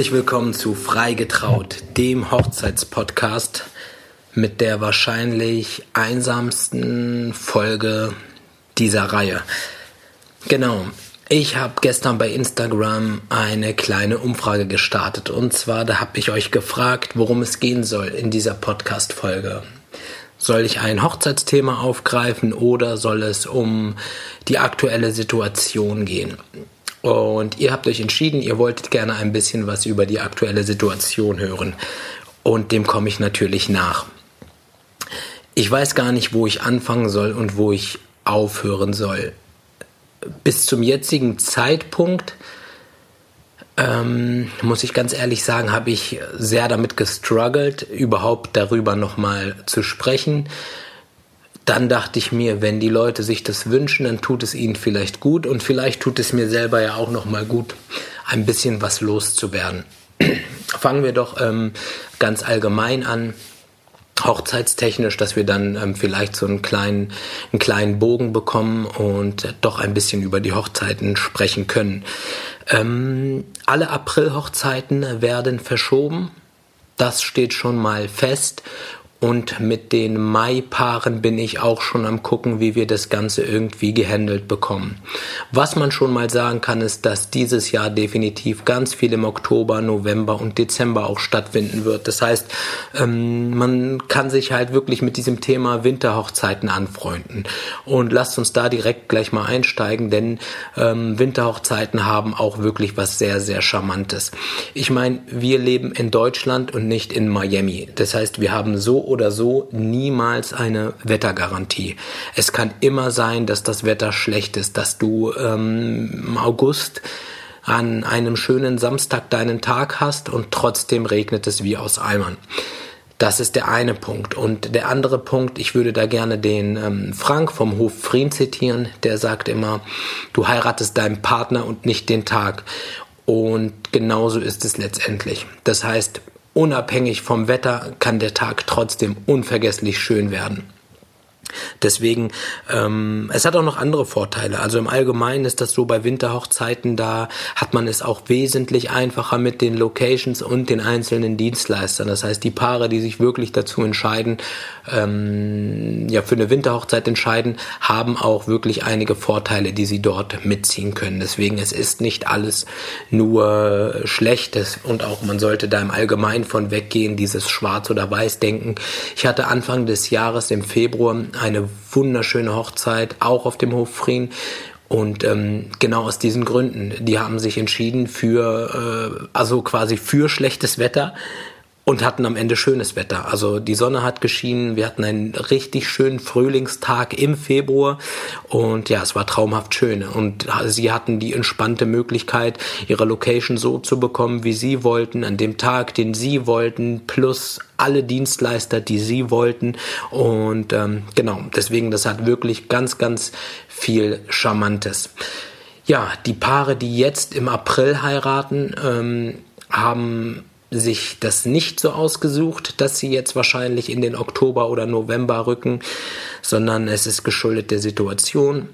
Herzlich willkommen zu Freigetraut, dem Hochzeitspodcast mit der wahrscheinlich einsamsten Folge dieser Reihe. Genau, ich habe gestern bei Instagram eine kleine Umfrage gestartet und zwar da habe ich euch gefragt, worum es gehen soll in dieser Podcast-Folge. Soll ich ein Hochzeitsthema aufgreifen oder soll es um die aktuelle Situation gehen? Und ihr habt euch entschieden, ihr wolltet gerne ein bisschen was über die aktuelle Situation hören. Und dem komme ich natürlich nach. Ich weiß gar nicht, wo ich anfangen soll und wo ich aufhören soll. Bis zum jetzigen Zeitpunkt, ähm, muss ich ganz ehrlich sagen, habe ich sehr damit gestruggelt, überhaupt darüber nochmal zu sprechen dann dachte ich mir, wenn die Leute sich das wünschen, dann tut es ihnen vielleicht gut und vielleicht tut es mir selber ja auch noch mal gut, ein bisschen was loszuwerden. Fangen wir doch ähm, ganz allgemein an, hochzeitstechnisch, dass wir dann ähm, vielleicht so einen kleinen, einen kleinen Bogen bekommen und äh, doch ein bisschen über die Hochzeiten sprechen können. Ähm, alle April-Hochzeiten werden verschoben. Das steht schon mal fest. Und mit den Mai-Paaren bin ich auch schon am gucken, wie wir das Ganze irgendwie gehandelt bekommen. Was man schon mal sagen kann, ist, dass dieses Jahr definitiv ganz viel im Oktober, November und Dezember auch stattfinden wird. Das heißt, ähm, man kann sich halt wirklich mit diesem Thema Winterhochzeiten anfreunden. Und lasst uns da direkt gleich mal einsteigen, denn ähm, Winterhochzeiten haben auch wirklich was sehr, sehr Charmantes. Ich meine, wir leben in Deutschland und nicht in Miami. Das heißt, wir haben so oder so niemals eine Wettergarantie. Es kann immer sein, dass das Wetter schlecht ist, dass du ähm, im August an einem schönen Samstag deinen Tag hast und trotzdem regnet es wie aus Eimern. Das ist der eine Punkt. Und der andere Punkt, ich würde da gerne den ähm, Frank vom Hof Frien zitieren, der sagt immer, du heiratest deinen Partner und nicht den Tag. Und genauso ist es letztendlich. Das heißt, unabhängig vom Wetter kann der Tag trotzdem unvergesslich schön werden. Deswegen, ähm, es hat auch noch andere Vorteile. Also im Allgemeinen ist das so bei Winterhochzeiten, da hat man es auch wesentlich einfacher mit den Locations und den einzelnen Dienstleistern. Das heißt, die Paare, die sich wirklich dazu entscheiden, ähm, ja, für eine Winterhochzeit entscheiden, haben auch wirklich einige Vorteile, die sie dort mitziehen können. Deswegen, es ist nicht alles nur Schlechtes und auch man sollte da im Allgemeinen von weggehen, dieses Schwarz- oder Weiß-Denken. Ich hatte Anfang des Jahres im Februar eine wunderschöne Hochzeit, auch auf dem Hof Frien. Und ähm, genau aus diesen Gründen, die haben sich entschieden für, äh, also quasi für schlechtes Wetter, und hatten am Ende schönes Wetter. Also die Sonne hat geschienen, wir hatten einen richtig schönen Frühlingstag im Februar und ja, es war traumhaft schön. Und sie hatten die entspannte Möglichkeit, ihre Location so zu bekommen, wie sie wollten, an dem Tag, den sie wollten, plus alle Dienstleister, die sie wollten. Und ähm, genau, deswegen, das hat wirklich ganz, ganz viel Charmantes. Ja, die Paare, die jetzt im April heiraten, ähm, haben sich das nicht so ausgesucht, dass sie jetzt wahrscheinlich in den Oktober oder November rücken, sondern es ist geschuldet der Situation,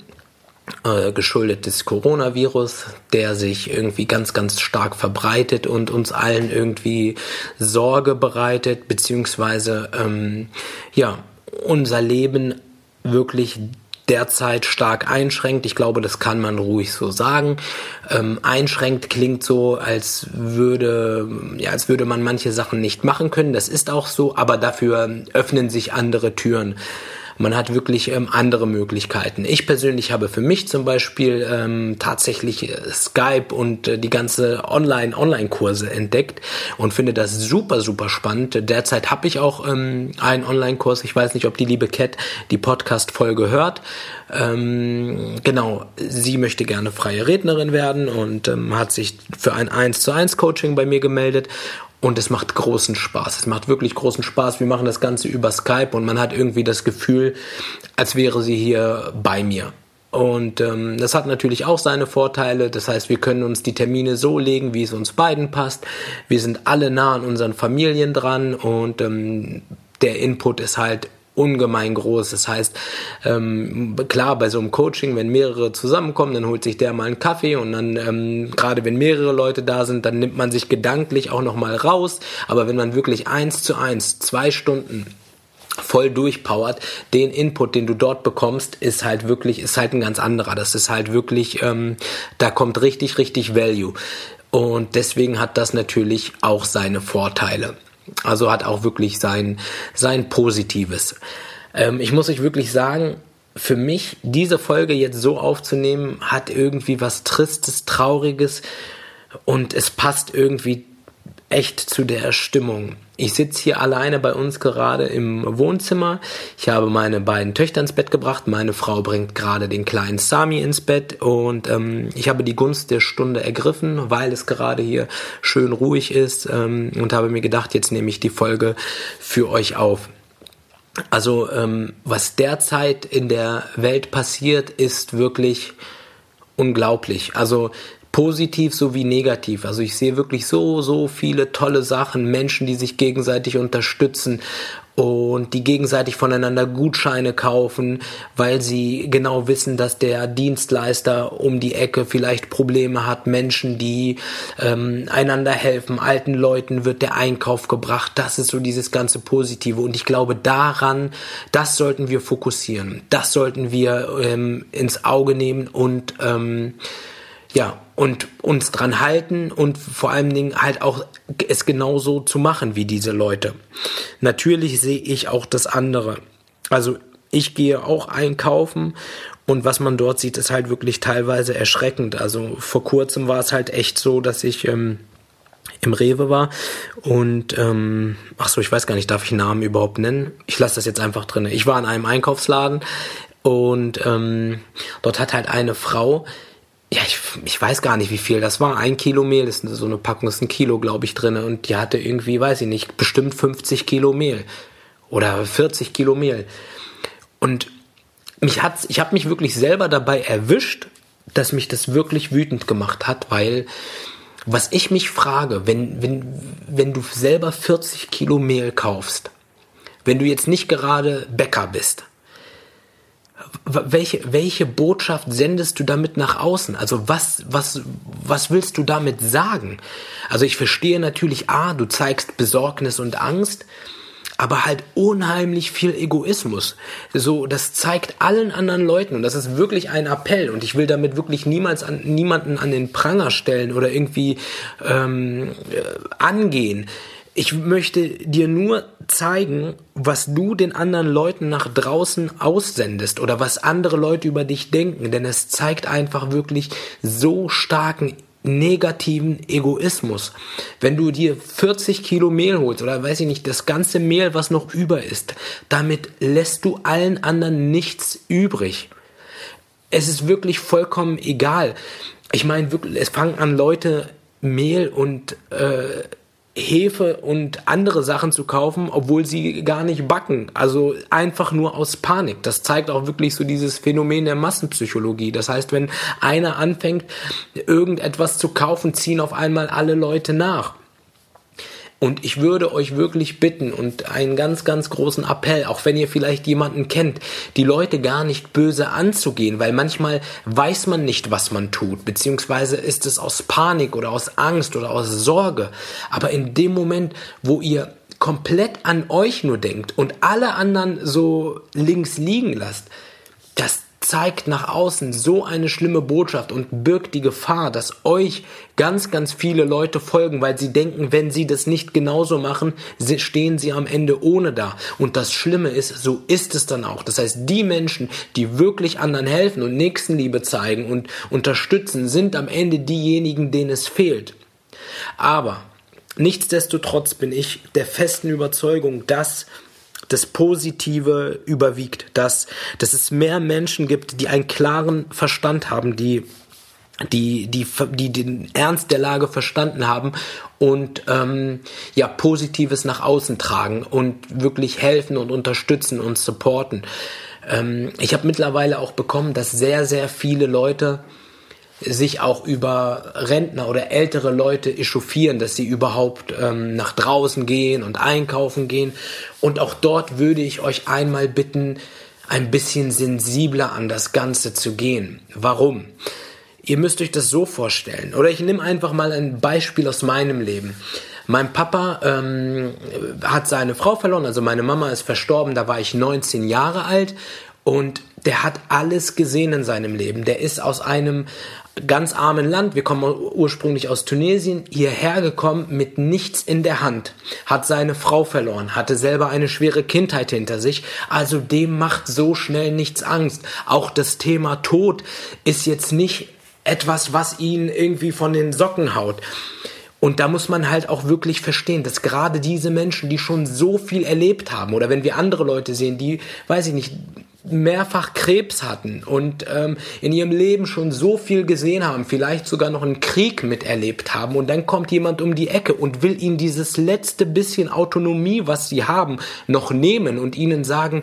äh, geschuldet des Coronavirus, der sich irgendwie ganz, ganz stark verbreitet und uns allen irgendwie Sorge bereitet, beziehungsweise ähm, ja, unser Leben wirklich derzeit stark einschränkt. Ich glaube, das kann man ruhig so sagen. Ähm, einschränkt klingt so, als würde, ja, als würde man manche Sachen nicht machen können. Das ist auch so, aber dafür öffnen sich andere Türen. Man hat wirklich ähm, andere Möglichkeiten. Ich persönlich habe für mich zum Beispiel ähm, tatsächlich äh, Skype und äh, die ganze Online-Online-Kurse entdeckt und finde das super, super spannend. Derzeit habe ich auch ähm, einen Online-Kurs. Ich weiß nicht, ob die liebe Cat die Podcast-Folge hört. Ähm, genau, sie möchte gerne freie Rednerin werden und ähm, hat sich für ein 1 zu 1 Coaching bei mir gemeldet und es macht großen Spaß. Es macht wirklich großen Spaß. Wir machen das Ganze über Skype und man hat irgendwie das Gefühl, als wäre sie hier bei mir. Und ähm, das hat natürlich auch seine Vorteile. Das heißt, wir können uns die Termine so legen, wie es uns beiden passt. Wir sind alle nah an unseren Familien dran und ähm, der Input ist halt ungemein groß. Das heißt, ähm, klar, bei so einem Coaching, wenn mehrere zusammenkommen, dann holt sich der mal einen Kaffee und dann, ähm, gerade wenn mehrere Leute da sind, dann nimmt man sich gedanklich auch nochmal raus. Aber wenn man wirklich eins zu eins, zwei Stunden voll durchpowert, den Input, den du dort bekommst, ist halt wirklich, ist halt ein ganz anderer. Das ist halt wirklich, ähm, da kommt richtig, richtig Value. Und deswegen hat das natürlich auch seine Vorteile. Also hat auch wirklich sein, sein Positives. Ähm, ich muss euch wirklich sagen, für mich diese Folge jetzt so aufzunehmen, hat irgendwie was Tristes, Trauriges und es passt irgendwie echt zu der Stimmung. Ich sitze hier alleine bei uns gerade im Wohnzimmer. Ich habe meine beiden Töchter ins Bett gebracht. Meine Frau bringt gerade den kleinen Sami ins Bett und ähm, ich habe die Gunst der Stunde ergriffen, weil es gerade hier schön ruhig ist ähm, und habe mir gedacht, jetzt nehme ich die Folge für euch auf. Also ähm, was derzeit in der Welt passiert, ist wirklich unglaublich. Also positiv sowie negativ. Also ich sehe wirklich so, so viele tolle Sachen, Menschen, die sich gegenseitig unterstützen und die gegenseitig voneinander Gutscheine kaufen, weil sie genau wissen, dass der Dienstleister um die Ecke vielleicht Probleme hat, Menschen, die ähm, einander helfen, alten Leuten wird der Einkauf gebracht, das ist so dieses ganze Positive. Und ich glaube daran, das sollten wir fokussieren, das sollten wir ähm, ins Auge nehmen und ähm, ja, und uns dran halten und vor allen Dingen halt auch es genauso zu machen wie diese Leute. Natürlich sehe ich auch das andere. Also ich gehe auch einkaufen und was man dort sieht, ist halt wirklich teilweise erschreckend. Also vor kurzem war es halt echt so, dass ich ähm, im Rewe war und ähm, ach so, ich weiß gar nicht, darf ich Namen überhaupt nennen? Ich lasse das jetzt einfach drin. Ich war in einem Einkaufsladen und ähm, dort hat halt eine Frau ja, ich, ich weiß gar nicht, wie viel das war. Ein Kilo Mehl ist so eine Packung, ist ein Kilo, glaube ich, drin. Und die hatte irgendwie, weiß ich nicht, bestimmt 50 Kilo Mehl. Oder 40 Kilo Mehl. Und mich hat's, ich habe mich wirklich selber dabei erwischt, dass mich das wirklich wütend gemacht hat, weil was ich mich frage, wenn, wenn, wenn du selber 40 Kilo Mehl kaufst, wenn du jetzt nicht gerade Bäcker bist, welche, welche Botschaft sendest du damit nach außen? Also was, was, was willst du damit sagen? Also ich verstehe natürlich, ah, du zeigst Besorgnis und Angst, aber halt unheimlich viel Egoismus. So, das zeigt allen anderen Leuten und das ist wirklich ein Appell und ich will damit wirklich niemals an, niemanden an den Pranger stellen oder irgendwie ähm, äh, angehen. Ich möchte dir nur zeigen, was du den anderen Leuten nach draußen aussendest oder was andere Leute über dich denken, denn es zeigt einfach wirklich so starken negativen Egoismus. Wenn du dir 40 Kilo Mehl holst oder weiß ich nicht, das ganze Mehl, was noch über ist, damit lässt du allen anderen nichts übrig. Es ist wirklich vollkommen egal. Ich meine, wirklich, es fangen an Leute Mehl und äh, Hefe und andere Sachen zu kaufen, obwohl sie gar nicht backen. Also einfach nur aus Panik. Das zeigt auch wirklich so dieses Phänomen der Massenpsychologie. Das heißt, wenn einer anfängt, irgendetwas zu kaufen, ziehen auf einmal alle Leute nach. Und ich würde euch wirklich bitten und einen ganz, ganz großen Appell, auch wenn ihr vielleicht jemanden kennt, die Leute gar nicht böse anzugehen, weil manchmal weiß man nicht, was man tut, beziehungsweise ist es aus Panik oder aus Angst oder aus Sorge. Aber in dem Moment, wo ihr komplett an euch nur denkt und alle anderen so links liegen lasst, das zeigt nach außen so eine schlimme Botschaft und birgt die Gefahr, dass euch ganz, ganz viele Leute folgen, weil sie denken, wenn sie das nicht genauso machen, stehen sie am Ende ohne da. Und das Schlimme ist, so ist es dann auch. Das heißt, die Menschen, die wirklich anderen helfen und Nächstenliebe zeigen und unterstützen, sind am Ende diejenigen, denen es fehlt. Aber nichtsdestotrotz bin ich der festen Überzeugung, dass das Positive überwiegt, dass, dass es mehr Menschen gibt, die einen klaren Verstand haben, die die, die, die den Ernst der Lage verstanden haben und ähm, ja Positives nach außen tragen und wirklich helfen und unterstützen und supporten. Ähm, ich habe mittlerweile auch bekommen, dass sehr, sehr viele Leute sich auch über Rentner oder ältere Leute echauffieren, dass sie überhaupt ähm, nach draußen gehen und einkaufen gehen. Und auch dort würde ich euch einmal bitten, ein bisschen sensibler an das Ganze zu gehen. Warum? Ihr müsst euch das so vorstellen. Oder ich nehme einfach mal ein Beispiel aus meinem Leben. Mein Papa ähm, hat seine Frau verloren, also meine Mama ist verstorben, da war ich 19 Jahre alt und der hat alles gesehen in seinem Leben. Der ist aus einem ganz armen Land, wir kommen ursprünglich aus Tunesien, hierher gekommen mit nichts in der Hand, hat seine Frau verloren, hatte selber eine schwere Kindheit hinter sich, also dem macht so schnell nichts Angst. Auch das Thema Tod ist jetzt nicht etwas, was ihn irgendwie von den Socken haut. Und da muss man halt auch wirklich verstehen, dass gerade diese Menschen, die schon so viel erlebt haben, oder wenn wir andere Leute sehen, die, weiß ich nicht, mehrfach Krebs hatten und ähm, in ihrem Leben schon so viel gesehen haben, vielleicht sogar noch einen Krieg miterlebt haben und dann kommt jemand um die Ecke und will ihnen dieses letzte bisschen Autonomie, was sie haben, noch nehmen und ihnen sagen,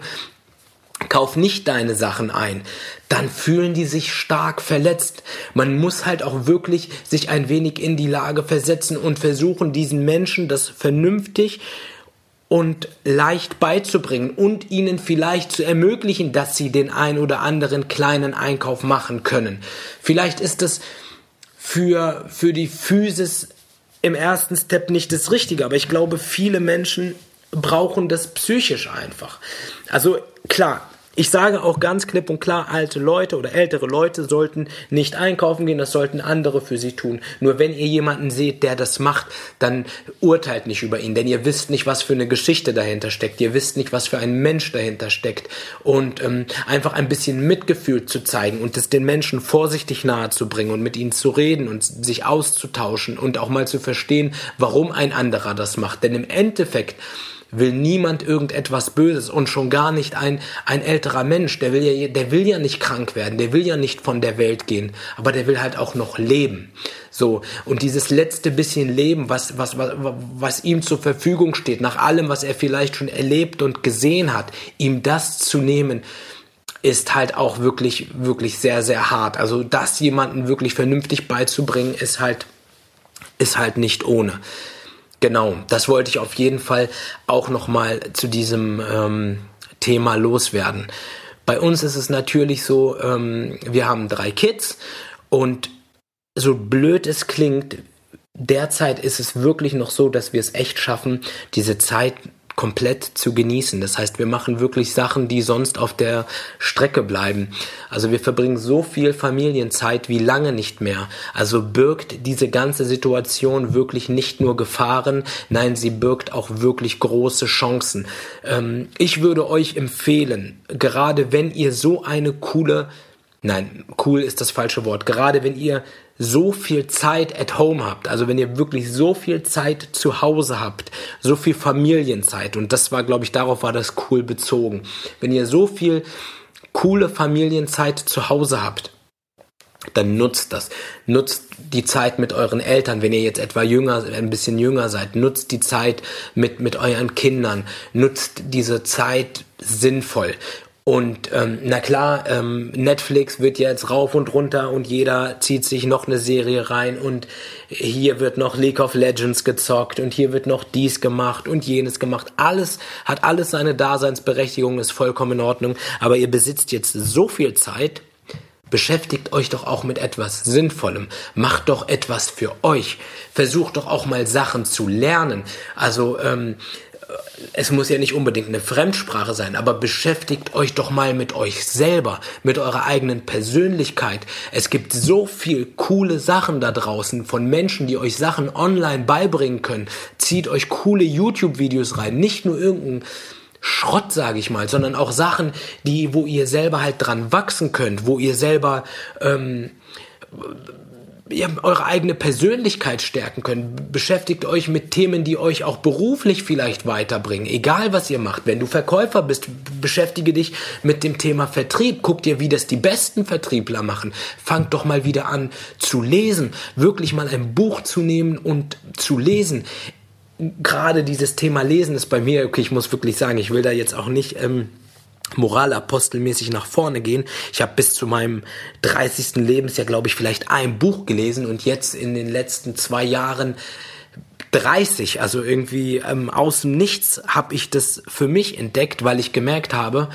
kauf nicht deine Sachen ein, dann fühlen die sich stark verletzt. Man muss halt auch wirklich sich ein wenig in die Lage versetzen und versuchen, diesen Menschen das vernünftig und leicht beizubringen und ihnen vielleicht zu ermöglichen, dass sie den ein oder anderen kleinen Einkauf machen können. Vielleicht ist es für, für die Physis im ersten Step nicht das Richtige, aber ich glaube, viele Menschen brauchen das psychisch einfach. Also klar, ich sage auch ganz klipp und klar, alte Leute oder ältere Leute sollten nicht einkaufen gehen, das sollten andere für sie tun. Nur wenn ihr jemanden seht, der das macht, dann urteilt nicht über ihn, denn ihr wisst nicht, was für eine Geschichte dahinter steckt. Ihr wisst nicht, was für ein Mensch dahinter steckt. Und ähm, einfach ein bisschen Mitgefühl zu zeigen und es den Menschen vorsichtig nahe zu bringen und mit ihnen zu reden und sich auszutauschen und auch mal zu verstehen, warum ein anderer das macht. Denn im Endeffekt will niemand irgendetwas Böses und schon gar nicht ein, ein älterer Mensch, der will ja, der will ja nicht krank werden, der will ja nicht von der Welt gehen, aber der will halt auch noch leben. So. Und dieses letzte bisschen Leben, was, was, was, was ihm zur Verfügung steht, nach allem, was er vielleicht schon erlebt und gesehen hat, ihm das zu nehmen, ist halt auch wirklich, wirklich sehr, sehr hart. Also das jemanden wirklich vernünftig beizubringen, ist halt, ist halt nicht ohne. Genau, das wollte ich auf jeden Fall auch nochmal zu diesem ähm, Thema loswerden. Bei uns ist es natürlich so, ähm, wir haben drei Kids und so blöd es klingt, derzeit ist es wirklich noch so, dass wir es echt schaffen, diese Zeit komplett zu genießen. Das heißt, wir machen wirklich Sachen, die sonst auf der Strecke bleiben. Also wir verbringen so viel Familienzeit wie lange nicht mehr. Also birgt diese ganze Situation wirklich nicht nur Gefahren, nein, sie birgt auch wirklich große Chancen. Ähm, ich würde euch empfehlen, gerade wenn ihr so eine coole Nein, cool ist das falsche Wort. Gerade wenn ihr so viel Zeit at home habt, also wenn ihr wirklich so viel Zeit zu Hause habt, so viel Familienzeit, und das war, glaube ich, darauf war das cool bezogen. Wenn ihr so viel coole Familienzeit zu Hause habt, dann nutzt das. Nutzt die Zeit mit euren Eltern, wenn ihr jetzt etwa jünger, ein bisschen jünger seid. Nutzt die Zeit mit, mit euren Kindern. Nutzt diese Zeit sinnvoll. Und ähm, na klar, ähm, Netflix wird jetzt rauf und runter und jeder zieht sich noch eine Serie rein und hier wird noch League of Legends gezockt und hier wird noch dies gemacht und jenes gemacht. Alles hat alles seine Daseinsberechtigung, ist vollkommen in Ordnung. Aber ihr besitzt jetzt so viel Zeit, beschäftigt euch doch auch mit etwas Sinnvollem. Macht doch etwas für euch. Versucht doch auch mal Sachen zu lernen. Also ähm, es muss ja nicht unbedingt eine Fremdsprache sein, aber beschäftigt euch doch mal mit euch selber, mit eurer eigenen Persönlichkeit. Es gibt so viel coole Sachen da draußen von Menschen, die euch Sachen online beibringen können. Zieht euch coole YouTube-Videos rein, nicht nur irgendein Schrott, sage ich mal, sondern auch Sachen, die, wo ihr selber halt dran wachsen könnt, wo ihr selber ähm, ihr eure eigene Persönlichkeit stärken könnt. Beschäftigt euch mit Themen, die euch auch beruflich vielleicht weiterbringen. Egal was ihr macht. Wenn du Verkäufer bist, beschäftige dich mit dem Thema Vertrieb. Guck dir, wie das die besten Vertriebler machen. Fangt doch mal wieder an zu lesen. Wirklich mal ein Buch zu nehmen und zu lesen. Gerade dieses Thema Lesen ist bei mir, okay, ich muss wirklich sagen, ich will da jetzt auch nicht, ähm, moralapostelmäßig nach vorne gehen. Ich habe bis zu meinem 30. Lebensjahr, glaube ich, vielleicht ein Buch gelesen und jetzt in den letzten zwei Jahren 30, also irgendwie ähm, aus dem Nichts habe ich das für mich entdeckt, weil ich gemerkt habe,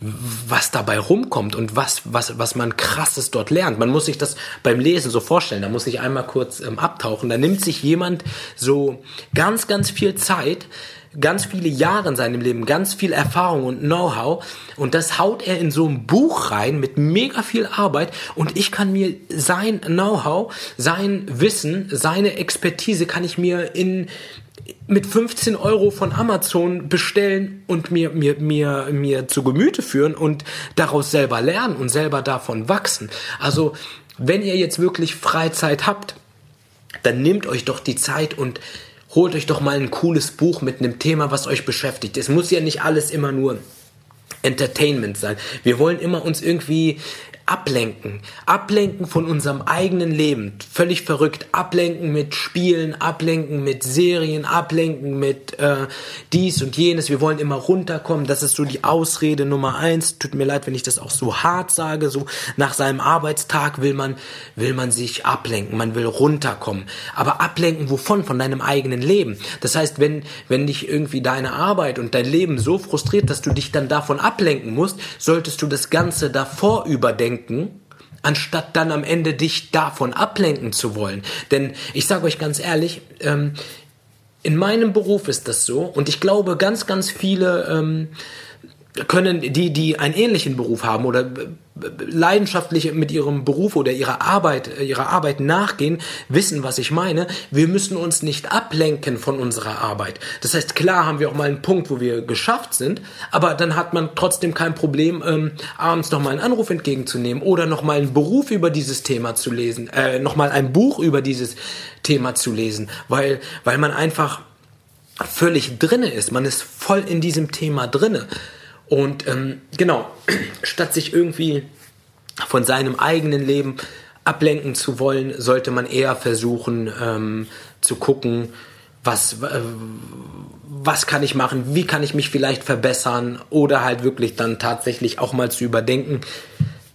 was dabei rumkommt und was, was, was man krasses dort lernt. Man muss sich das beim Lesen so vorstellen. Da muss ich einmal kurz ähm, abtauchen. Da nimmt sich jemand so ganz, ganz viel Zeit, ganz viele Jahre in seinem Leben, ganz viel Erfahrung und Know-how und das haut er in so ein Buch rein mit mega viel Arbeit und ich kann mir sein Know-how, sein Wissen, seine Expertise kann ich mir in mit 15 Euro von Amazon bestellen und mir, mir, mir, mir zu Gemüte führen und daraus selber lernen und selber davon wachsen. Also, wenn ihr jetzt wirklich Freizeit habt, dann nehmt euch doch die Zeit und holt euch doch mal ein cooles Buch mit einem Thema, was euch beschäftigt. Es muss ja nicht alles immer nur Entertainment sein. Wir wollen immer uns irgendwie ablenken. Ablenken von unserem eigenen Leben. Völlig verrückt. Ablenken mit Spielen, ablenken mit Serien, ablenken mit äh, dies und jenes. Wir wollen immer runterkommen. Das ist so die Ausrede Nummer eins. Tut mir leid, wenn ich das auch so hart sage. So nach seinem Arbeitstag will man, will man sich ablenken. Man will runterkommen. Aber ablenken wovon? Von deinem eigenen Leben. Das heißt, wenn, wenn dich irgendwie deine Arbeit und dein Leben so frustriert, dass du dich dann davon ablenken musst, solltest du das Ganze davor überdenken denken, anstatt dann am Ende dich davon ablenken zu wollen. Denn ich sage euch ganz ehrlich, ähm, in meinem Beruf ist das so und ich glaube, ganz, ganz viele ähm, können die, die einen ähnlichen Beruf haben oder leidenschaftlich mit ihrem Beruf oder ihrer Arbeit, ihrer Arbeit nachgehen, wissen, was ich meine. Wir müssen uns nicht ablenken von unserer Arbeit. Das heißt, klar haben wir auch mal einen Punkt, wo wir geschafft sind, aber dann hat man trotzdem kein Problem, ähm, abends noch mal einen Anruf entgegenzunehmen oder noch mal einen Beruf über dieses Thema zu lesen, äh, noch mal ein Buch über dieses Thema zu lesen, weil, weil man einfach völlig drinne ist. Man ist voll in diesem Thema drinne. Und ähm, genau, statt sich irgendwie von seinem eigenen Leben ablenken zu wollen, sollte man eher versuchen ähm, zu gucken, was, äh, was kann ich machen, wie kann ich mich vielleicht verbessern oder halt wirklich dann tatsächlich auch mal zu überdenken,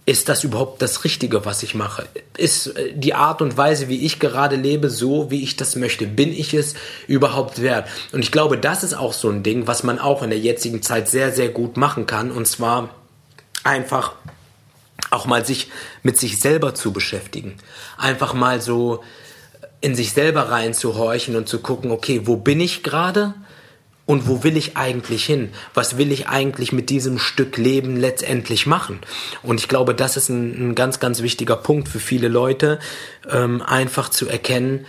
ist das überhaupt das Richtige, was ich mache? Ist äh, die Art und Weise, wie ich gerade lebe, so, wie ich das möchte? Bin ich es überhaupt wert? Und ich glaube, das ist auch so ein Ding, was man auch in der jetzigen Zeit sehr, sehr gut machen kann. Und zwar einfach auch mal sich mit sich selber zu beschäftigen. Einfach mal so in sich selber reinzuhorchen und zu gucken, okay, wo bin ich gerade? Und wo will ich eigentlich hin? Was will ich eigentlich mit diesem Stück Leben letztendlich machen? Und ich glaube, das ist ein, ein ganz, ganz wichtiger Punkt für viele Leute, ähm, einfach zu erkennen,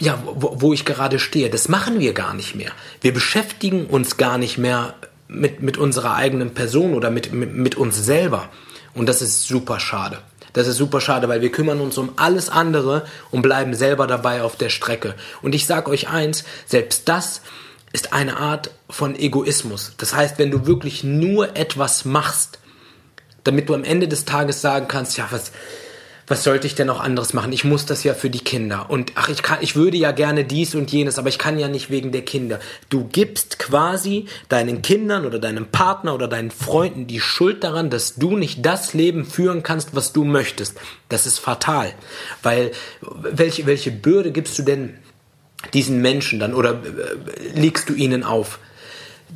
ja, wo, wo ich gerade stehe. Das machen wir gar nicht mehr. Wir beschäftigen uns gar nicht mehr mit, mit unserer eigenen Person oder mit, mit, mit uns selber. Und das ist super schade. Das ist super schade, weil wir kümmern uns um alles andere und bleiben selber dabei auf der Strecke. Und ich sage euch eins, selbst das ist eine Art von Egoismus. Das heißt, wenn du wirklich nur etwas machst, damit du am Ende des Tages sagen kannst, ja, was, was sollte ich denn noch anderes machen? Ich muss das ja für die Kinder. Und ach, ich kann, ich würde ja gerne dies und jenes, aber ich kann ja nicht wegen der Kinder. Du gibst quasi deinen Kindern oder deinem Partner oder deinen Freunden die Schuld daran, dass du nicht das Leben führen kannst, was du möchtest. Das ist fatal. Weil, welche, welche Bürde gibst du denn diesen Menschen dann oder äh, legst du ihnen auf?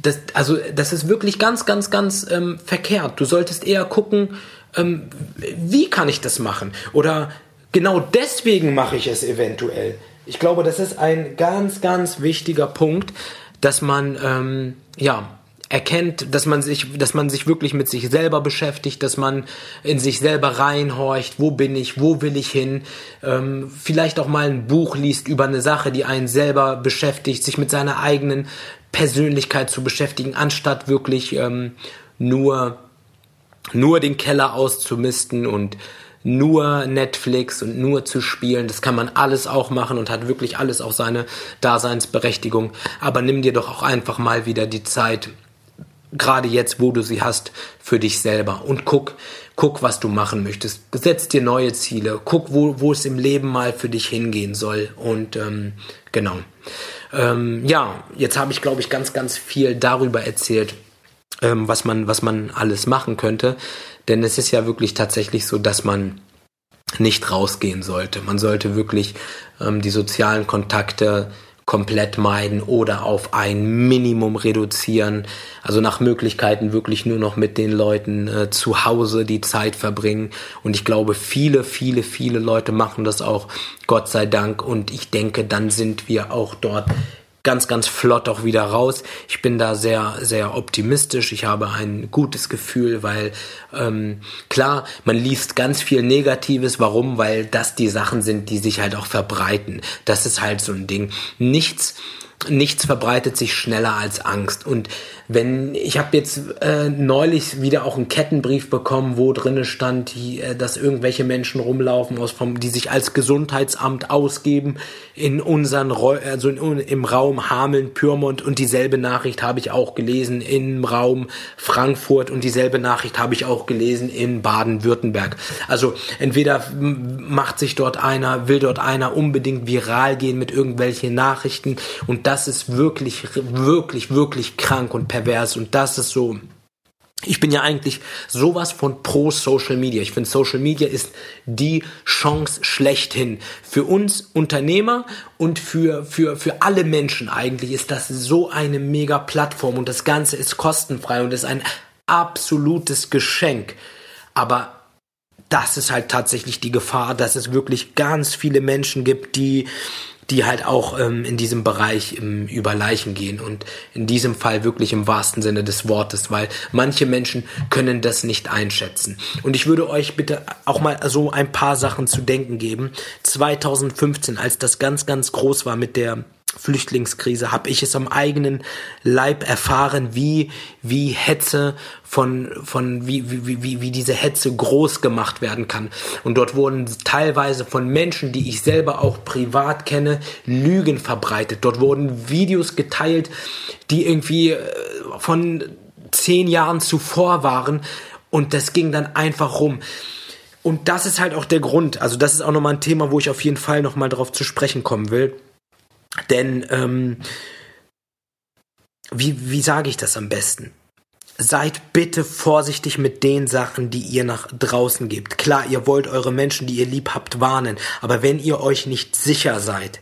Das, also das ist wirklich ganz, ganz, ganz ähm, verkehrt. Du solltest eher gucken, ähm, wie kann ich das machen? Oder genau deswegen mache ich es eventuell. Ich glaube, das ist ein ganz, ganz wichtiger Punkt, dass man ähm, ja erkennt, dass man sich, dass man sich wirklich mit sich selber beschäftigt, dass man in sich selber reinhorcht, wo bin ich, wo will ich hin, ähm, vielleicht auch mal ein Buch liest über eine Sache, die einen selber beschäftigt, sich mit seiner eigenen Persönlichkeit zu beschäftigen, anstatt wirklich ähm, nur nur den Keller auszumisten und nur Netflix und nur zu spielen. Das kann man alles auch machen und hat wirklich alles auch seine Daseinsberechtigung. Aber nimm dir doch auch einfach mal wieder die Zeit, gerade jetzt, wo du sie hast, für dich selber und guck, guck, was du machen möchtest. Setz dir neue Ziele, guck, wo, wo es im Leben mal für dich hingehen soll und ähm, genau. Ähm, ja, jetzt habe ich, glaube ich, ganz, ganz viel darüber erzählt, ähm, was man, was man alles machen könnte. Denn es ist ja wirklich tatsächlich so, dass man nicht rausgehen sollte. Man sollte wirklich ähm, die sozialen Kontakte komplett meiden oder auf ein Minimum reduzieren. Also nach Möglichkeiten wirklich nur noch mit den Leuten äh, zu Hause die Zeit verbringen. Und ich glaube, viele, viele, viele Leute machen das auch, Gott sei Dank. Und ich denke, dann sind wir auch dort ganz, ganz flott auch wieder raus. Ich bin da sehr, sehr optimistisch. Ich habe ein gutes Gefühl, weil ähm, klar, man liest ganz viel Negatives. Warum? Weil das die Sachen sind, die sich halt auch verbreiten. Das ist halt so ein Ding. Nichts nichts verbreitet sich schneller als Angst. Und wenn ich habe jetzt äh, neulich wieder auch einen Kettenbrief bekommen, wo drinne stand, die, äh, dass irgendwelche Menschen rumlaufen, aus vom, die sich als Gesundheitsamt ausgeben in unseren also in, im Raum Hameln, Pyrmont. Und dieselbe Nachricht habe ich auch gelesen im Raum Frankfurt. Und dieselbe Nachricht habe ich auch gelesen in Baden-Württemberg. Also entweder macht sich dort einer, will dort einer unbedingt viral gehen mit irgendwelchen Nachrichten. Und das ist wirklich, wirklich, wirklich krank und pervers und das ist so, ich bin ja eigentlich sowas von pro Social Media. Ich finde, Social Media ist die Chance schlechthin. Für uns Unternehmer und für, für, für alle Menschen eigentlich ist das so eine mega Plattform und das Ganze ist kostenfrei und ist ein absolutes Geschenk. Aber das ist halt tatsächlich die Gefahr, dass es wirklich ganz viele Menschen gibt, die die halt auch ähm, in diesem Bereich ähm, über Leichen gehen und in diesem Fall wirklich im wahrsten Sinne des Wortes, weil manche Menschen können das nicht einschätzen. Und ich würde euch bitte auch mal so ein paar Sachen zu denken geben. 2015, als das ganz, ganz groß war mit der Flüchtlingskrise habe ich es am eigenen Leib erfahren, wie wie Hetze von von wie wie wie wie diese Hetze groß gemacht werden kann. Und dort wurden teilweise von Menschen, die ich selber auch privat kenne, Lügen verbreitet. Dort wurden Videos geteilt, die irgendwie äh, von zehn Jahren zuvor waren. Und das ging dann einfach rum. Und das ist halt auch der Grund. Also das ist auch nochmal ein Thema, wo ich auf jeden Fall nochmal darauf zu sprechen kommen will denn, ähm, wie, wie sage ich das am besten? Seid bitte vorsichtig mit den Sachen, die ihr nach draußen gebt. Klar, ihr wollt eure Menschen, die ihr lieb habt, warnen, aber wenn ihr euch nicht sicher seid,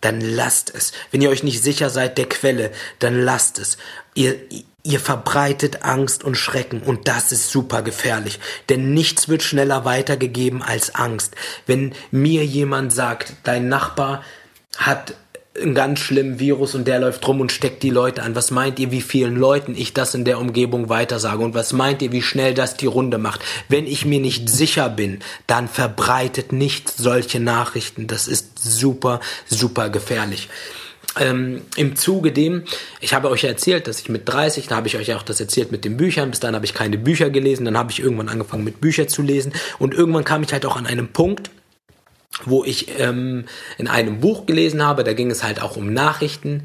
dann lasst es. Wenn ihr euch nicht sicher seid der Quelle, dann lasst es. Ihr, ihr verbreitet Angst und Schrecken und das ist super gefährlich, denn nichts wird schneller weitergegeben als Angst. Wenn mir jemand sagt, dein Nachbar hat einen ganz schlimmen Virus und der läuft rum und steckt die Leute an. Was meint ihr, wie vielen Leuten ich das in der Umgebung weitersage? Und was meint ihr, wie schnell das die Runde macht? Wenn ich mir nicht sicher bin, dann verbreitet nicht solche Nachrichten. Das ist super, super gefährlich. Ähm, Im Zuge dem, ich habe euch erzählt, dass ich mit 30, da habe ich euch auch das erzählt mit den Büchern, bis dann habe ich keine Bücher gelesen, dann habe ich irgendwann angefangen mit Büchern zu lesen und irgendwann kam ich halt auch an einem Punkt, wo ich ähm, in einem Buch gelesen habe, da ging es halt auch um Nachrichten,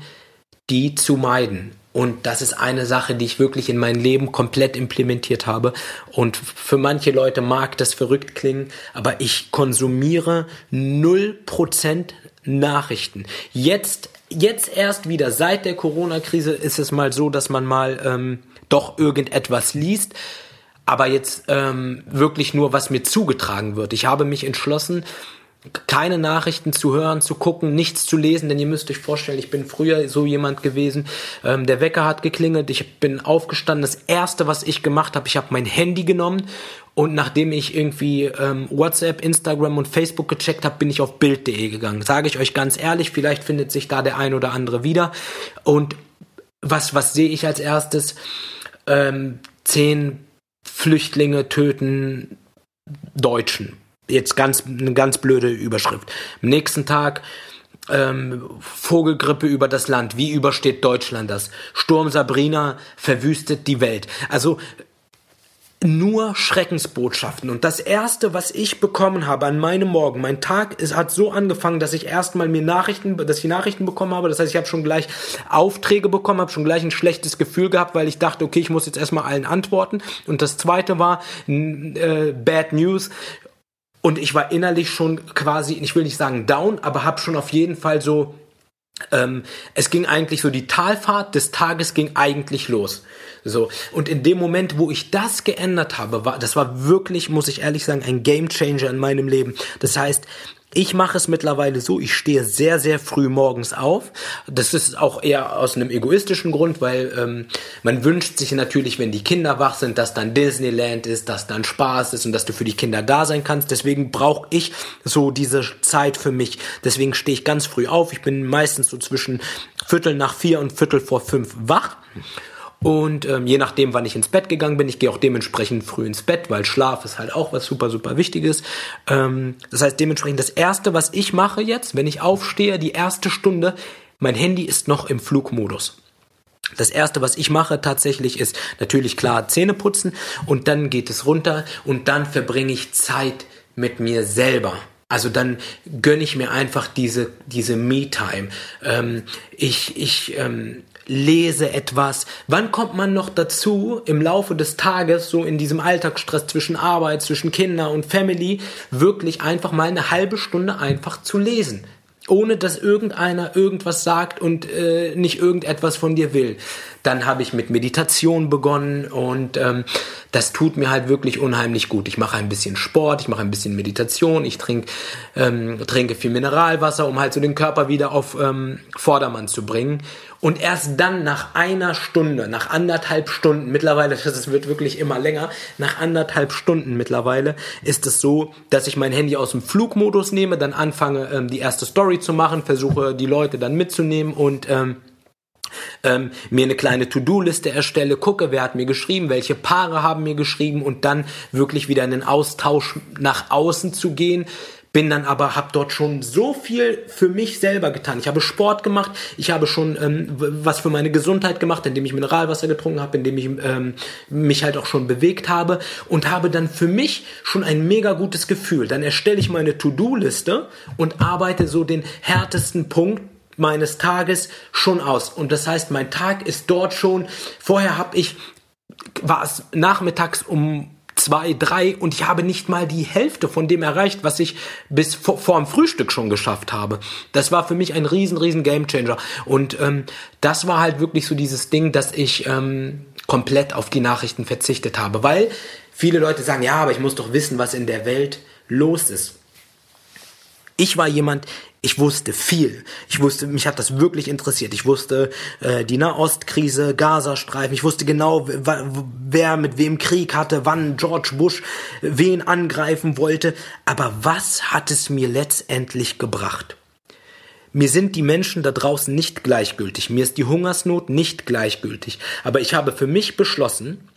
die zu meiden. Und das ist eine Sache, die ich wirklich in mein Leben komplett implementiert habe. Und für manche Leute mag das verrückt klingen, aber ich konsumiere 0% Nachrichten. Jetzt, jetzt erst wieder, seit der Corona-Krise ist es mal so, dass man mal ähm, doch irgendetwas liest aber jetzt ähm, wirklich nur, was mir zugetragen wird. Ich habe mich entschlossen, keine Nachrichten zu hören, zu gucken, nichts zu lesen, denn ihr müsst euch vorstellen, ich bin früher so jemand gewesen, ähm, der Wecker hat geklingelt, ich bin aufgestanden, das erste, was ich gemacht habe, ich habe mein Handy genommen und nachdem ich irgendwie ähm, WhatsApp, Instagram und Facebook gecheckt habe, bin ich auf Bild.de gegangen. Sage ich euch ganz ehrlich, vielleicht findet sich da der ein oder andere wieder. Und was, was sehe ich als erstes? Ähm, zehn Flüchtlinge töten Deutschen Jetzt ganz eine ganz blöde Überschrift. Am nächsten Tag ähm, Vogelgrippe über das Land. Wie übersteht Deutschland das? Sturm Sabrina verwüstet die Welt. Also nur Schreckensbotschaften. Und das erste, was ich bekommen habe an meinem Morgen, mein Tag ist, hat so angefangen, dass ich erstmal mir Nachrichten, dass ich Nachrichten bekommen habe. Das heißt, ich habe schon gleich Aufträge bekommen, habe schon gleich ein schlechtes Gefühl gehabt, weil ich dachte, okay, ich muss jetzt erstmal allen antworten. Und das zweite war äh, Bad News. Und ich war innerlich schon quasi, ich will nicht sagen down, aber habe schon auf jeden Fall so Ähm, es ging eigentlich so, die Talfahrt des Tages ging eigentlich los. So. Und in dem Moment, wo ich das geändert habe, war, das war wirklich, muss ich ehrlich sagen, ein Game Changer in meinem Leben. Das heißt, ich mache es mittlerweile so, ich stehe sehr, sehr früh morgens auf. Das ist auch eher aus einem egoistischen Grund, weil ähm, man wünscht sich natürlich, wenn die Kinder wach sind, dass dann Disneyland ist, dass dann Spaß ist und dass du für die Kinder da sein kannst. Deswegen brauche ich so diese Zeit für mich. Deswegen stehe ich ganz früh auf. Ich bin meistens so zwischen Viertel nach vier und Viertel vor fünf wach. Und ähm, je nachdem, wann ich ins Bett gegangen bin, ich gehe auch dementsprechend früh ins Bett, weil Schlaf ist halt auch was super, super Wichtiges. Ähm, das heißt, dementsprechend das Erste, was ich mache jetzt, wenn ich aufstehe, die erste Stunde, mein Handy ist noch im Flugmodus. Das erste, was ich mache tatsächlich ist natürlich klar Zähne putzen und dann geht es runter und dann verbringe ich Zeit mit mir selber. Also dann gönne ich mir einfach diese, diese Me-Time. Ähm, ich ich ähm, lese etwas. Wann kommt man noch dazu, im Laufe des Tages, so in diesem Alltagsstress zwischen Arbeit, zwischen Kinder und Family, wirklich einfach mal eine halbe Stunde einfach zu lesen? ohne dass irgendeiner irgendwas sagt und äh, nicht irgendetwas von dir will. Dann habe ich mit Meditation begonnen und ähm, das tut mir halt wirklich unheimlich gut. Ich mache ein bisschen Sport, ich mache ein bisschen Meditation, ich trinke ähm, trinke viel Mineralwasser, um halt so den Körper wieder auf ähm, Vordermann zu bringen. Und erst dann nach einer Stunde, nach anderthalb Stunden, mittlerweile, das wird wirklich immer länger, nach anderthalb Stunden mittlerweile ist es so, dass ich mein Handy aus dem Flugmodus nehme, dann anfange, ähm, die erste Story zu machen, versuche die Leute dann mitzunehmen und ähm, ähm, mir eine kleine To-Do-Liste erstelle, gucke, wer hat mir geschrieben, welche Paare haben mir geschrieben und dann wirklich wieder in den Austausch nach außen zu gehen, bin dann aber, habe dort schon so viel für mich selber getan. Ich habe Sport gemacht, ich habe schon ähm, was für meine Gesundheit gemacht, indem ich Mineralwasser getrunken habe, indem ich ähm, mich halt auch schon bewegt habe und habe dann für mich schon ein mega gutes Gefühl. Dann erstelle ich meine To-Do-Liste und arbeite so den härtesten Punkt meines Tages schon aus. Und das heißt, mein Tag ist dort schon. Vorher habe ich war es nachmittags um zwei, drei und ich habe nicht mal die Hälfte von dem erreicht, was ich bis vor, dem Frühstück schon geschafft habe. Das war für mich ein riesen, riesen Gamechanger Und ähm, das war halt wirklich so dieses Ding, dass ich ähm, komplett auf die Nachrichten verzichtet habe. Weil viele Leute sagen, ja, aber ich muss doch wissen, was in der Welt los ist. Ich war jemand, ich wusste viel. Ich wusste, mich hat das wirklich interessiert. Ich wusste äh, die Nahostkrise, Gazastreifen. Ich wusste genau, wer mit wem Krieg hatte, wann George Bush wen angreifen wollte. Aber was hat es mir letztendlich gebracht? Mir sind die Menschen da draußen nicht gleichgültig. Mir ist die Hungersnot nicht gleichgültig. Aber ich habe für mich beschlossen,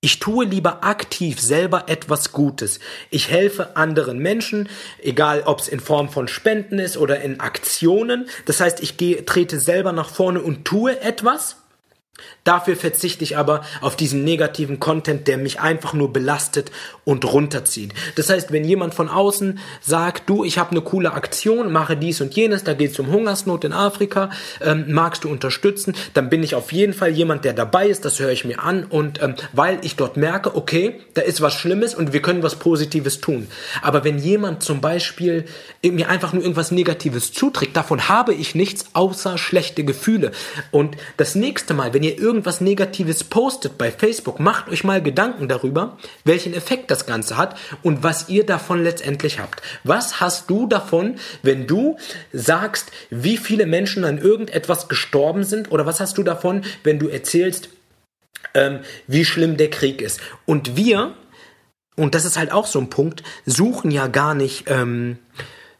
ich tue lieber aktiv selber etwas Gutes. Ich helfe anderen Menschen, egal ob es in Form von Spenden ist oder in Aktionen. Das heißt, ich gehe, trete selber nach vorne und tue etwas Dafür verzichte ich aber auf diesen negativen Content, der mich einfach nur belastet und runterzieht. Das heißt, wenn jemand von außen sagt, du, ich habe eine coole Aktion, mache dies und jenes, da geht es um Hungersnot in Afrika, ähm, magst du unterstützen, dann bin ich auf jeden Fall jemand, der dabei ist, das höre ich mir an und ähm, weil ich dort merke, okay, da ist was Schlimmes und wir können was Positives tun. Aber wenn jemand zum Beispiel mir einfach nur irgendwas Negatives zuträgt, davon habe ich nichts außer schlechte Gefühle. Und das nächste Mal, wenn ihr irgendwas Negatives postet bei Facebook, macht euch mal Gedanken darüber, welchen Effekt das Ganze hat und was ihr davon letztendlich habt. Was hast du davon, wenn du sagst, wie viele Menschen an irgendetwas gestorben sind? Oder was hast du davon, wenn du erzählst, ähm, wie schlimm der Krieg ist? Und wir, und das ist halt auch so ein Punkt, suchen ja gar nicht. Ähm,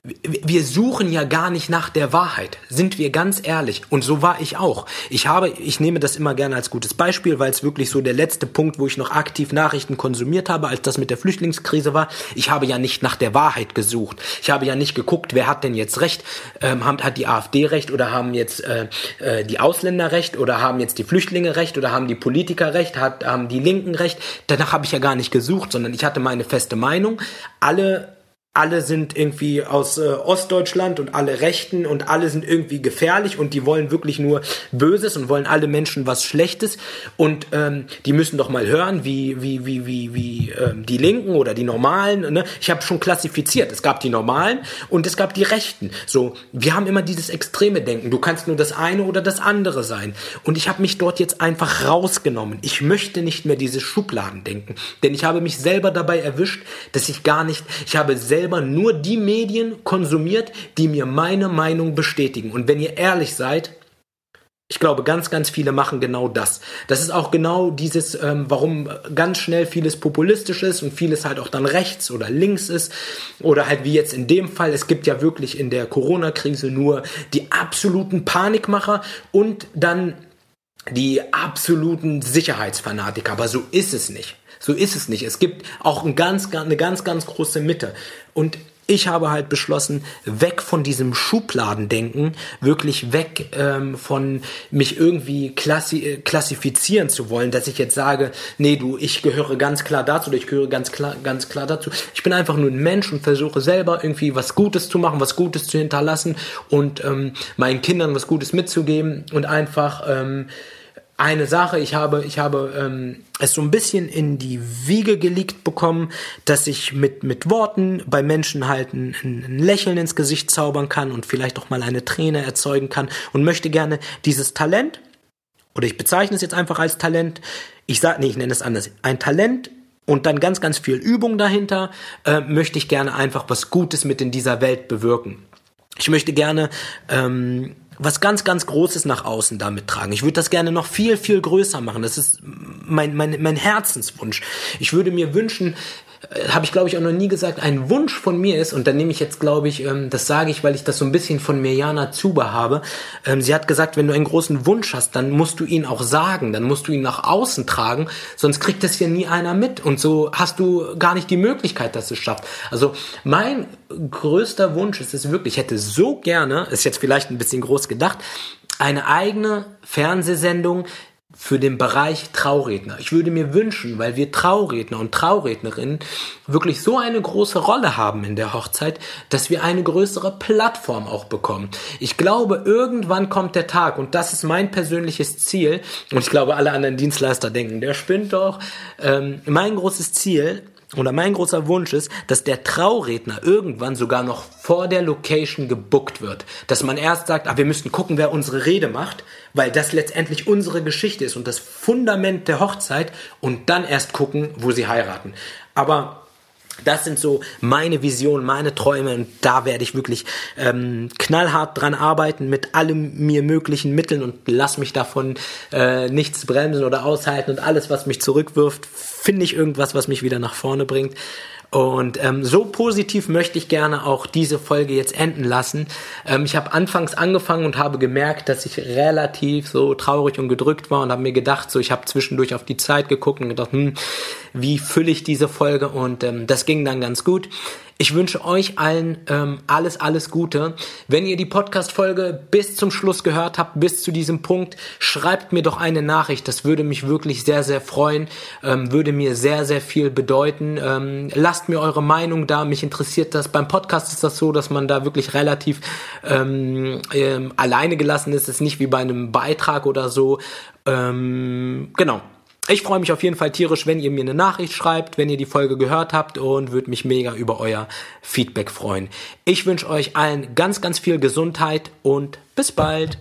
wir suchen ja gar nicht nach der Wahrheit, sind wir ganz ehrlich. Und so war ich auch. Ich habe, ich nehme das immer gerne als gutes Beispiel, weil es wirklich so der letzte Punkt, wo ich noch aktiv Nachrichten konsumiert habe, als das mit der Flüchtlingskrise war. Ich habe ja nicht nach der Wahrheit gesucht. Ich habe ja nicht geguckt, wer hat denn jetzt recht? Ähm, hat die AfD recht oder haben jetzt äh, äh, die Ausländer recht oder haben jetzt die Flüchtlinge recht oder haben die Politiker recht, hat, haben die Linken recht? Danach habe ich ja gar nicht gesucht, sondern ich hatte meine feste Meinung. Alle alle sind irgendwie aus äh, Ostdeutschland und alle Rechten und alle sind irgendwie gefährlich und die wollen wirklich nur Böses und wollen alle Menschen was Schlechtes und ähm, die müssen doch mal hören, wie wie wie wie wie ähm, die Linken oder die Normalen. Ne? Ich habe schon klassifiziert. Es gab die Normalen und es gab die Rechten. So, wir haben immer dieses extreme Denken. Du kannst nur das eine oder das andere sein. Und ich habe mich dort jetzt einfach rausgenommen. Ich möchte nicht mehr diese Schubladen denken, denn ich habe mich selber dabei erwischt, dass ich gar nicht. Ich habe selber selber nur die Medien konsumiert, die mir meine Meinung bestätigen. Und wenn ihr ehrlich seid, ich glaube, ganz, ganz viele machen genau das. Das ist auch genau dieses, ähm, warum ganz schnell vieles populistisch ist und vieles halt auch dann rechts oder links ist. Oder halt wie jetzt in dem Fall, es gibt ja wirklich in der Corona-Krise nur die absoluten Panikmacher und dann die absoluten Sicherheitsfanatiker. Aber so ist es nicht. So ist es nicht. Es gibt auch ein ganz, eine ganz, ganz große Mitte. Und ich habe halt beschlossen, weg von diesem Schubladendenken, wirklich weg ähm, von mich irgendwie klassi äh, klassifizieren zu wollen, dass ich jetzt sage, nee, du, ich gehöre ganz klar dazu oder ich gehöre ganz klar, ganz klar dazu. Ich bin einfach nur ein Mensch und versuche selber irgendwie was Gutes zu machen, was Gutes zu hinterlassen und ähm, meinen Kindern was Gutes mitzugeben und einfach ähm, eine Sache, ich habe, ich habe ähm, es so ein bisschen in die Wiege gelegt bekommen, dass ich mit, mit Worten bei Menschen halt ein, ein Lächeln ins Gesicht zaubern kann und vielleicht auch mal eine Träne erzeugen kann und möchte gerne dieses Talent, oder ich bezeichne es jetzt einfach als Talent, ich sage, nee, ich nenne es anders, ein Talent und dann ganz, ganz viel Übung dahinter, äh, möchte ich gerne einfach was Gutes mit in dieser Welt bewirken. Ich möchte gerne ähm, was ganz, ganz Großes nach außen damit tragen. Ich würde das gerne noch viel, viel größer machen. Das ist mein, mein, mein Herzenswunsch. Ich würde mir wünschen, habe ich glaube ich auch noch nie gesagt, ein Wunsch von mir ist, und dann nehme ich jetzt glaube ich, ähm, das sage ich, weil ich das so ein bisschen von Mirjana Zuber habe. Ähm, sie hat gesagt, wenn du einen großen Wunsch hast, dann musst du ihn auch sagen, dann musst du ihn nach außen tragen, sonst kriegt das hier nie einer mit und so hast du gar nicht die Möglichkeit, dass es schafft. Also mein größter Wunsch ist es wirklich, ich hätte so gerne, ist jetzt vielleicht ein bisschen groß gedacht, eine eigene Fernsehsendung, für den Bereich Trauredner. Ich würde mir wünschen, weil wir Trauredner und Traurednerinnen wirklich so eine große Rolle haben in der Hochzeit, dass wir eine größere Plattform auch bekommen. Ich glaube, irgendwann kommt der Tag und das ist mein persönliches Ziel und ich glaube, alle anderen Dienstleister denken, der spinnt doch. Ähm, mein großes Ziel oder mein großer Wunsch ist, dass der Trauredner irgendwann sogar noch vor der Location gebuckt wird. Dass man erst sagt, ah, wir müssen gucken, wer unsere Rede macht, weil das letztendlich unsere Geschichte ist und das Fundament der Hochzeit und dann erst gucken, wo sie heiraten. Aber das sind so meine Visionen, meine Träume und da werde ich wirklich ähm, knallhart dran arbeiten mit allen mir möglichen Mitteln und lass mich davon äh, nichts bremsen oder aushalten und alles, was mich zurückwirft, finde ich irgendwas, was mich wieder nach vorne bringt. Und ähm, so positiv möchte ich gerne auch diese Folge jetzt enden lassen. Ähm, ich habe anfangs angefangen und habe gemerkt, dass ich relativ so traurig und gedrückt war und habe mir gedacht, so ich habe zwischendurch auf die Zeit geguckt und gedacht, hm, wie fülle ich diese Folge? Und ähm, das ging dann ganz gut. Ich wünsche euch allen ähm, alles, alles Gute. Wenn ihr die Podcast-Folge bis zum Schluss gehört habt, bis zu diesem Punkt, schreibt mir doch eine Nachricht. Das würde mich wirklich sehr, sehr freuen, ähm, würde mir sehr, sehr viel bedeuten. Ähm, lasst mir eure Meinung da. Mich interessiert das. Beim Podcast ist das so, dass man da wirklich relativ ähm, ähm, alleine gelassen ist. Es ist nicht wie bei einem Beitrag oder so. Ähm, genau. Ich freue mich auf jeden Fall tierisch, wenn ihr mir eine Nachricht schreibt, wenn ihr die Folge gehört habt und würde mich mega über euer Feedback freuen. Ich wünsche euch allen ganz, ganz viel Gesundheit und bis bald.